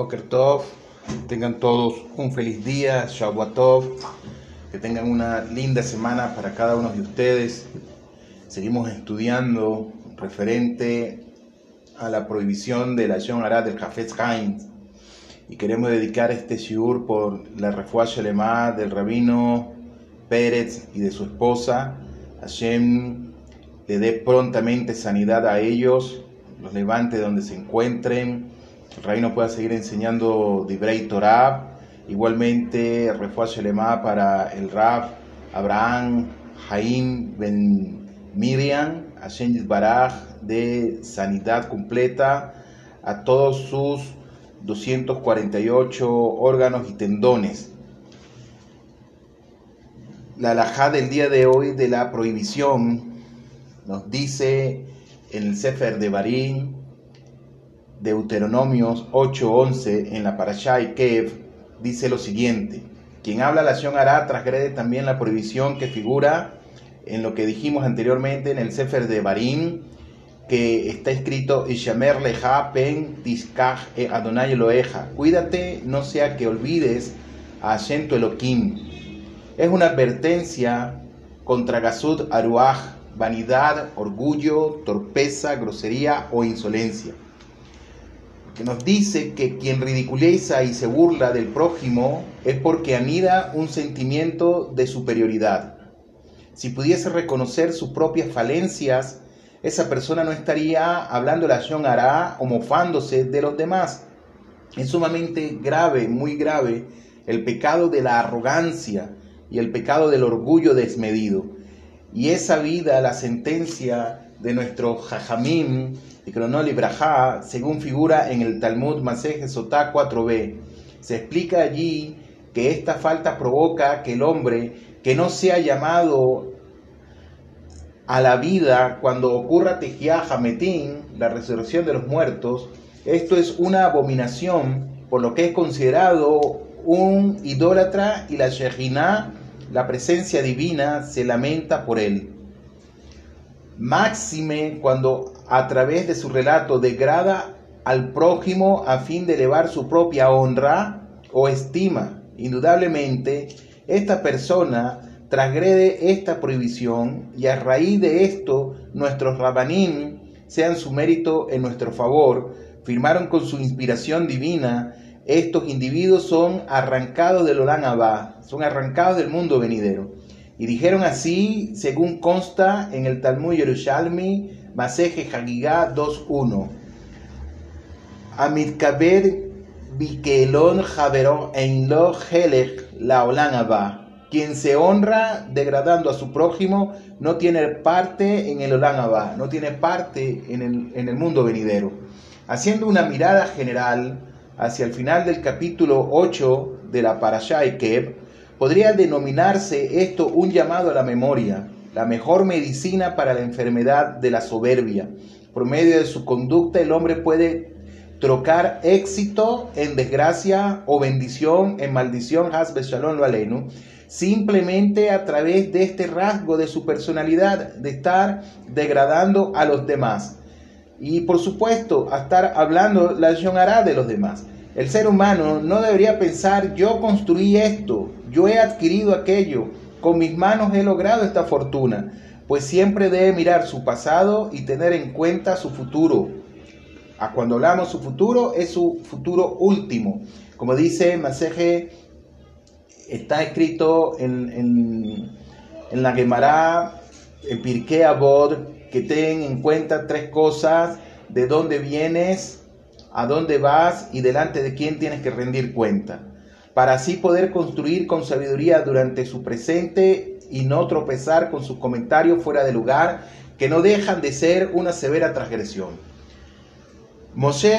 Boker Tov, tengan todos un feliz día, Shavuot que tengan una linda semana para cada uno de ustedes. Seguimos estudiando referente a la prohibición de la Yom Arad del Hafez Haim. Y queremos dedicar este shiur por la refugia alemán del rabino Pérez y de su esposa. Hashem le dé prontamente sanidad a ellos, los levante donde se encuentren el rabino pueda seguir enseñando Dibrei Torah. Igualmente, refuerzo Lema para el Rab Abraham Jaim Ben Miriam, Hashem Baraj, de sanidad completa a todos sus 248 órganos y tendones. La alajá del día de hoy de la prohibición nos dice en el Sefer de Barín, Deuteronomios 8:11 en la Parashá y Kev dice lo siguiente: Quien habla la acción hará transgrede también la prohibición que figura en lo que dijimos anteriormente en el Sefer de Barim, que está escrito Ishamer leja pen tiskach e Adonai Eloheja. Cuídate, no sea que olvides a Hashem tu Elohim. Es una advertencia contra Gasud Aruach, vanidad, orgullo, torpeza, grosería o insolencia que nos dice que quien ridiculiza y se burla del prójimo es porque anida un sentimiento de superioridad. Si pudiese reconocer sus propias falencias, esa persona no estaría hablando la hará o mofándose de los demás. Es sumamente grave, muy grave, el pecado de la arrogancia y el pecado del orgullo desmedido. Y esa vida, la sentencia de nuestro Jajamim, y Cronoli Braja, según figura en el Talmud Masej Sotá 4b. Se explica allí que esta falta provoca que el hombre que no sea llamado a la vida cuando ocurra Tejiá Hametín, la resurrección de los muertos, esto es una abominación por lo que es considerado un idólatra y la Shejinah, la presencia divina, se lamenta por él. Máxime cuando a través de su relato degrada al prójimo a fin de elevar su propia honra o estima. Indudablemente, esta persona transgrede esta prohibición y a raíz de esto nuestros rabanín, sean su mérito en nuestro favor, firmaron con su inspiración divina, estos individuos son arrancados del Olán Abba, son arrancados del mundo venidero. Y dijeron así, según consta en el Talmud Yerushalmi, Maseje Hagigá 2.1. Kabed Bikelon Javero Einlo Helech La Quien se honra degradando a su prójimo no tiene parte en el Olanaba, no tiene parte en el, en el mundo venidero. Haciendo una mirada general hacia el final del capítulo 8 de la Parashá Ekeb, podría denominarse esto un llamado a la memoria la mejor medicina para la enfermedad de la soberbia. Por medio de su conducta el hombre puede trocar éxito en desgracia o bendición en maldición, hasbe shalom lo alenu, simplemente a través de este rasgo de su personalidad, de estar degradando a los demás. Y por supuesto, a estar hablando la hará de los demás. El ser humano no debería pensar, yo construí esto, yo he adquirido aquello, con mis manos he logrado esta fortuna, pues siempre debe mirar su pasado y tener en cuenta su futuro. A cuando hablamos su futuro, es su futuro último. Como dice Maseje, está escrito en, en, la Gemara, en Pirkei Abod, que ten en cuenta tres cosas, de dónde vienes, a dónde vas y delante de quién tienes que rendir cuenta para así poder construir con sabiduría durante su presente y no tropezar con sus comentarios fuera de lugar que no dejan de ser una severa transgresión. Moshe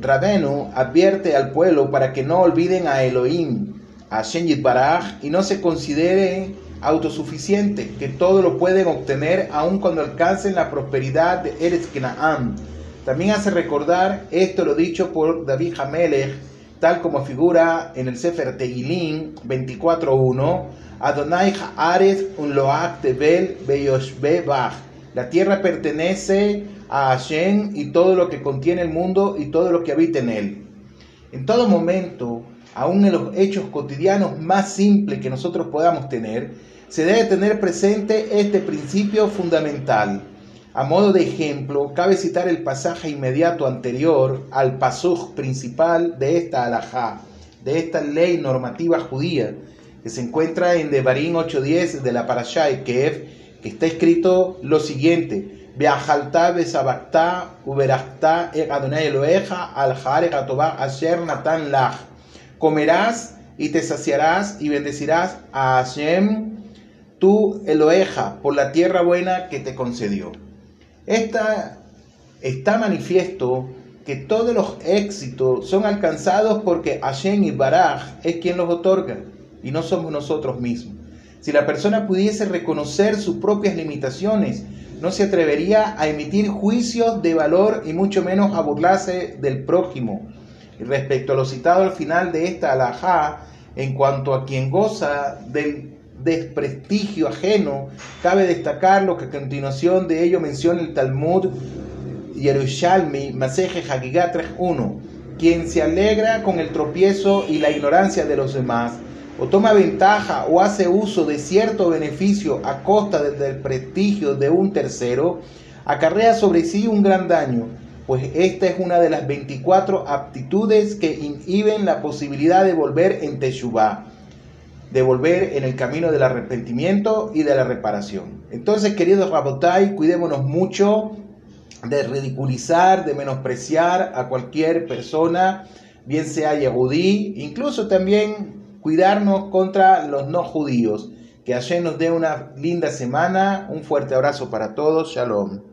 Rabenu advierte al pueblo para que no olviden a Elohim, a Shenjit Baraj, y no se consideren autosuficientes, que todo lo pueden obtener aun cuando alcancen la prosperidad de Eretz Kenaam. También hace recordar esto lo dicho por David Hamelech tal como figura en el Sefer Tehilim 24.1, Adonai Haaretz un Loach Tebel Beyoshbe Bach. La tierra pertenece a Hashem y todo lo que contiene el mundo y todo lo que habita en él. En todo momento, aún en los hechos cotidianos más simples que nosotros podamos tener, se debe tener presente este principio fundamental. A modo de ejemplo, cabe citar el pasaje inmediato anterior al pasuj principal de esta alajá, de esta ley normativa judía, que se encuentra en Devarim 8.10 de la Parashá Kev, que está escrito lo siguiente, natan lach. Comerás y te saciarás y bendecirás a Hashem, tu Eloeja, por la tierra buena que te concedió. Esta está manifiesto que todos los éxitos son alcanzados porque Hashem y Baraj es quien los otorga y no somos nosotros mismos. Si la persona pudiese reconocer sus propias limitaciones, no se atrevería a emitir juicios de valor y mucho menos a burlarse del prójimo. Respecto a lo citado al final de esta alajá, en cuanto a quien goza del desprestigio ajeno, cabe destacar lo que a continuación de ello menciona el Talmud Yerushalmi, Maseje Hagigah 3.1, quien se alegra con el tropiezo y la ignorancia de los demás, o toma ventaja o hace uso de cierto beneficio a costa del, prestigio de un tercero, acarrea sobre sí un gran daño, pues esta es una de las 24 aptitudes que inhiben la posibilidad de volver en Teshuvah, de volver en el camino del arrepentimiento y de la reparación. Entonces, queridos Rabotai, cuidémonos mucho de ridiculizar, de menospreciar a cualquier persona, bien sea yehudí, incluso también cuidarnos contra los no judíos. Que ayer nos dé una linda semana. Un fuerte abrazo para todos. Shalom.